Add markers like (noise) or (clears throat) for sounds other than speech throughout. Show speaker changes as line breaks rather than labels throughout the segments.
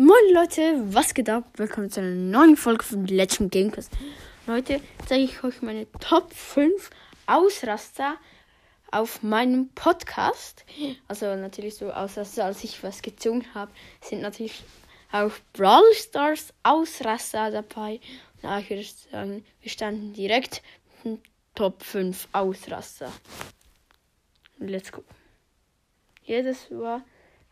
Moin Leute, was geht ab? Willkommen zu einer neuen Folge von Legend Gamecast. Heute zeige ich euch meine Top 5 Ausraster auf meinem Podcast. Also natürlich so Ausraster, als ich was gezogen habe, sind natürlich auch Brawl Stars Ausraster dabei. Und ich würde sagen, wir standen direkt in Top 5 Ausraster. Let's go. Ja, das war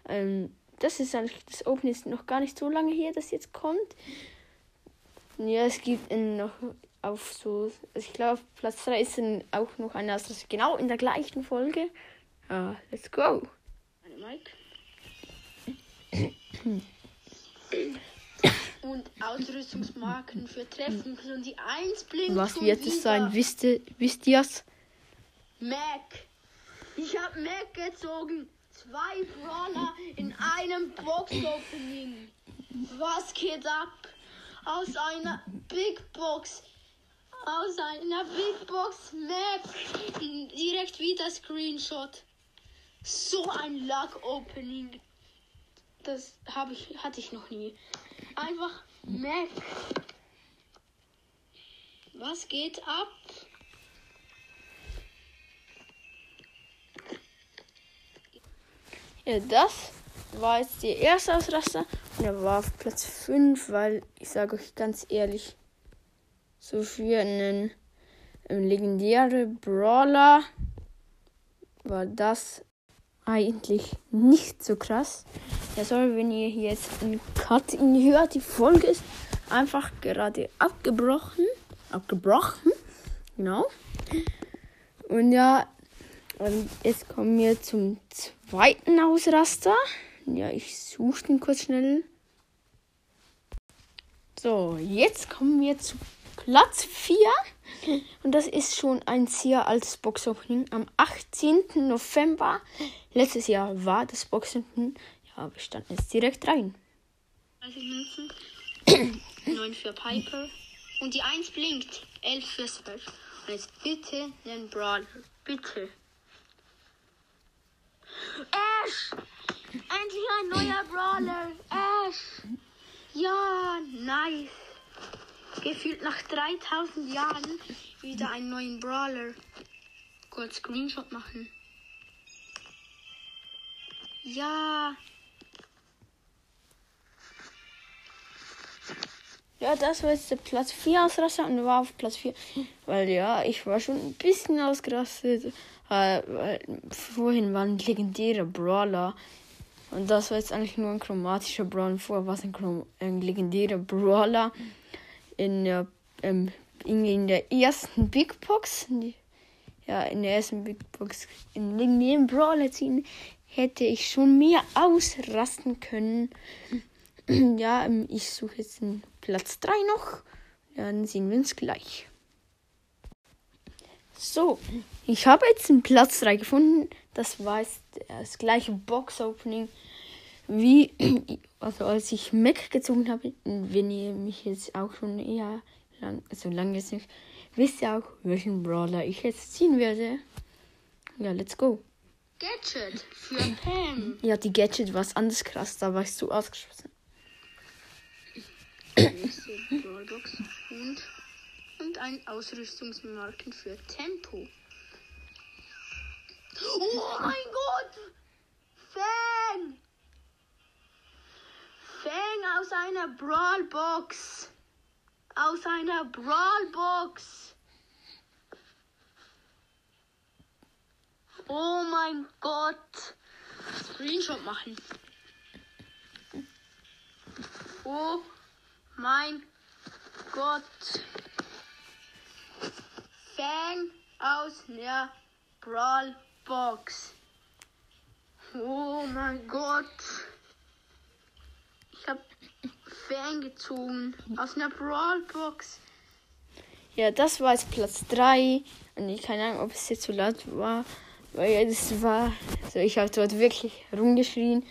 ähm, das ist eigentlich, das Open ist noch gar nicht so lange her, das jetzt kommt. Ja, es gibt noch auf so, also ich glaube, auf Platz 3 ist dann auch noch ein anderes, genau in der gleichen Folge. Uh, let's go. Mike. (coughs)
Und Ausrüstungsmarken für Treffen und die 1 blinkt.
Was wird es sein? Wisst ihr, wisst ihr's?
Mac. Ich hab Mac gezogen. Zwei Brawler in einem Box-Opening. Was geht ab? Aus einer Big Box. Aus einer Big Box Map. Direkt wieder Screenshot. So ein Luck-Opening. Das habe ich, hatte ich noch nie. Einfach Mac. Was geht ab?
Ja, das war jetzt der erste Ausraster und er war auf Platz 5, weil ich sage euch ganz ehrlich, so für einen, einen legendären Brawler war das eigentlich nicht so krass. Ja, sorry, wenn ihr jetzt einen Cut in hört. Die Folge ist einfach gerade abgebrochen. Abgebrochen. Genau. Und ja, und jetzt kommen wir zum zweiten Ausraster. Ja, ich suche den kurz schnell. So, jetzt kommen wir zu Platz 4. Und das ist schon ein sehr altes Boxopening. Am 18. November letztes Jahr war das Boxopening. Ja, wir standen jetzt direkt rein.
30 Münzen. 9 für Piper. Und die 1 blinkt. 11 für Search. Und jetzt bitte den Brawler. Bitte. Ash! Endlich ein neuer Brawler! Ash! Ja, nice! Gefühlt nach 3000 Jahren wieder einen neuen Brawler. Kurz Screenshot machen. Ja.
Ja, das war jetzt der Platz 4 Ausraster und war auf Platz 4. Weil ja, ich war schon ein bisschen ausgerastet. Äh, weil vorhin war ein legendärer Brawler. Und das war jetzt eigentlich nur ein chromatischer Brawler. Vorher war es ein, ein legendärer Brawler in der, ähm, in der ersten Big Box. Ja, in der ersten Big Box in legendären Brawler ziehen hätte ich schon mehr ausrasten können. (clears throat) ja, ähm, ich suche jetzt den Platz 3 noch. Dann sehen wir uns gleich. So, ich habe jetzt den Platz 3 gefunden. Das war jetzt das gleiche Box-Opening wie (clears throat) also als ich Mac gezogen habe. Wenn ihr mich jetzt auch schon eher lang, so lange jetzt nicht, wisst ihr auch, welchen Brawler ich jetzt ziehen werde. Ja, let's go.
Gadget für Pam.
Ja, die Gadget war anders krass, da warst du ausgeschlossen.
Brawlbox und und ein Ausrüstungsmarken für Tempo. Oh mein Gott! Fang! Fang aus einer Brawlbox! Aus einer Brawlbox! Oh mein Gott! Screenshot machen. Oh mein Gott! Fang aus der Brawl Box. Oh mein Gott. Ich habe Fang gezogen aus einer Brawl Box.
Ja, das war jetzt Platz 3. Und ich keine Ahnung, ob es jetzt zu so laut war. Weil es war, also ich habe dort wirklich rumgeschrien,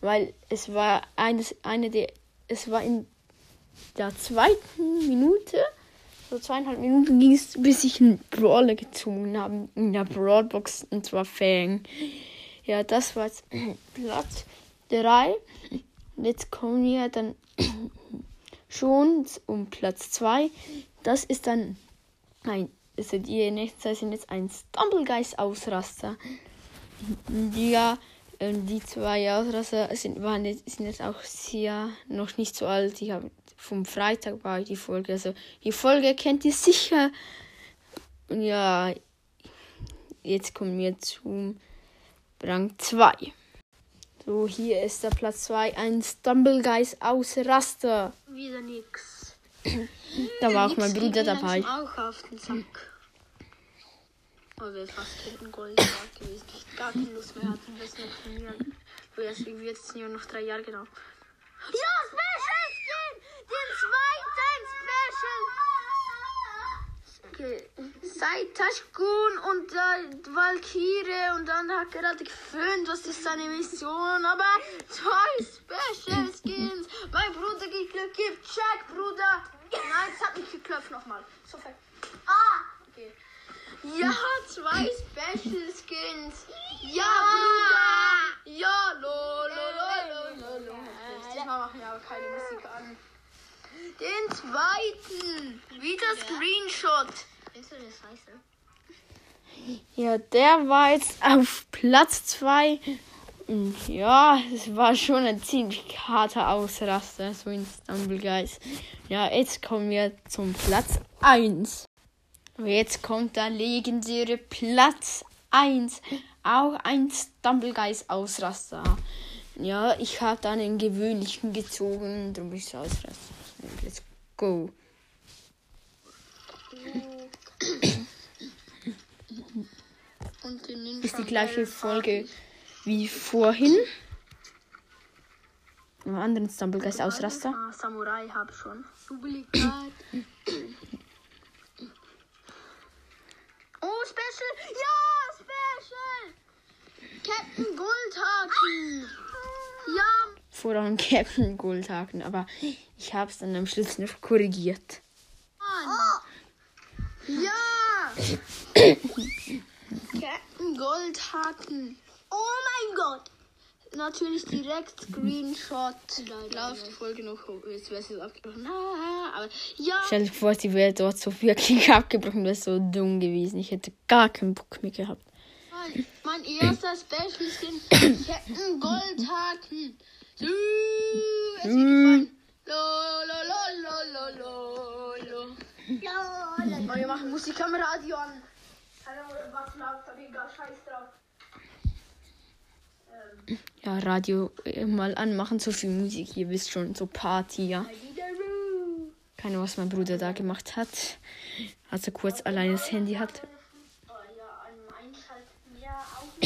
weil es war eines, eine der, es war in der zweiten Minute so zweieinhalb Minuten ging es, bis ich einen Brawler gezogen habe in der Brawlbox und zwar Fang. Ja, das war jetzt (clears throat) Platz 3. Jetzt kommen wir dann (clears throat) schon um Platz 2. Das ist dann ein, also die nächsten zwei sind jetzt ein Stumblegeist-Ausraster. Ja, ähm, die zwei Ausraster sind, waren jetzt, sind jetzt auch sehr noch nicht so alt. Ich habe vom Freitag war die Folge. Also die Folge kennt ihr sicher. Und ja, jetzt kommen wir zum Rang 2. So, hier ist der Platz 2, ein Stumblegeist aus Raster.
Wieder nix.
Da war auch mein Bruder dabei.
auch auf den Sack. Oh, wäre fast ein Gold gewesen. Ich gar keine Lust mehr hatten, das noch von mir. Wo jetzt irgendwie jetzt nur noch drei Jahre genau. Ja, Special Skin! Den zweiten Special! Okay. Seit Tashkun und äh, Valkyrie und dann hat gerade geföhnt, was ist seine Mission, aber zwei Special Skins. Mein Bruder gibt Glück, gib Check, Bruder. Nein, es hat nicht geklopft nochmal. So fett. Ah! Okay. Ja, zwei Special Skins. Ja, Bruder. Ja, lo, lo, lo, lo, lo, lo. Diesmal machen wir aber keine Musik an. Den zweiten. Wieder Screenshot. Findest du das scheiße?
Ja, der war jetzt auf Platz 2. Ja, es war schon ein ziemlich harter Ausraster, so in Stumblegeist. Ja, jetzt kommen wir zum Platz 1. Jetzt kommt der legendäre Platz 1. Auch ein Stumblegeist Ausraster. Ja, ich habe dann den gewöhnlichen gezogen, darum ist es Ausraster. Let's go. Ist die gleiche Folge wie vorhin. Im anderen Stumblegeist Ausraster.
Ah, Samurai hab schon. (clears throat) Oh, Special! Ja, Special! Captain Goldhaken! Ja,
Vor allem Captain Goldhaken, aber ich habe es dann am Schluss noch korrigiert.
Mann! Ja! (coughs) Captain Goldhaken! Oh mein Gott! Natürlich direkt (clears throat) Screenshot. Läuft die Folge noch hoch. Jetzt wäre sie abgebrochen. Ah, Aber ja,
Stell dir vor, sie wäre dort so wirklich (laughs) abgebrochen, wäre so dumm gewesen. Ich hätte gar keinen Bock mehr gehabt.
mein, (clears throat) mein erster Special Skin. (clears throat) Captain Goldhaken. Sü, es wird gefallen. Lo, lo, lo, lo, lo, lo, lo. Wir machen Musik am Radio an. Keine Ahnung, was läuft, aber egal, scheiß drauf.
Ja, Radio äh, mal anmachen, so viel Musik, ihr wisst schon, so Party, ja. Keine Ahnung, was mein Bruder da gemacht hat. Als er kurz alleine das Handy hat.
Oh ja, an Einschalten. Ja, auch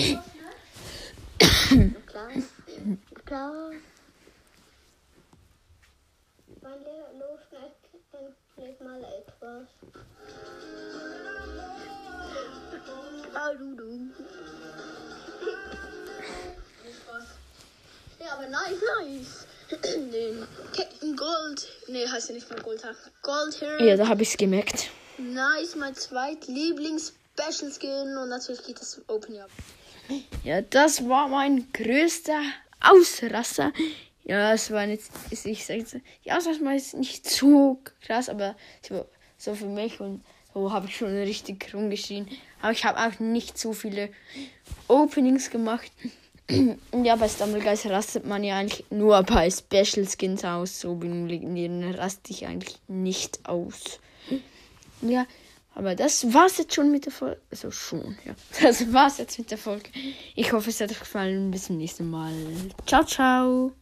ne? Klar. Klar.
Mein Lehrer los endlich mal etwas.
Aber nice, nice. (clears throat) Den Captain Gold. Nee, heißt ja nicht mal Goldhaken. Goldhair.
Ja, da habe ich es gemerkt.
Nice, mein zweitlieblings-Special Skin. Und natürlich geht das Open Up.
Ja, das war mein größter Ausraster. Ja, es war jetzt, ich sage jetzt, die Ausraster war jetzt nicht so krass, aber so, so für mich und so habe ich schon richtig rumgeschrien. Aber ich habe auch nicht so viele Openings gemacht. (clears throat) Ja, bei Stumblegeist rastet man ja eigentlich nur bei Special Skins aus. So bei den legendären raste ich eigentlich nicht aus. Ja, aber das war's jetzt schon mit der Folge. Also schon, ja. (laughs) Das war's jetzt mit der Folge. Ich hoffe, es hat euch gefallen. Bis zum nächsten Mal. Ciao, ciao.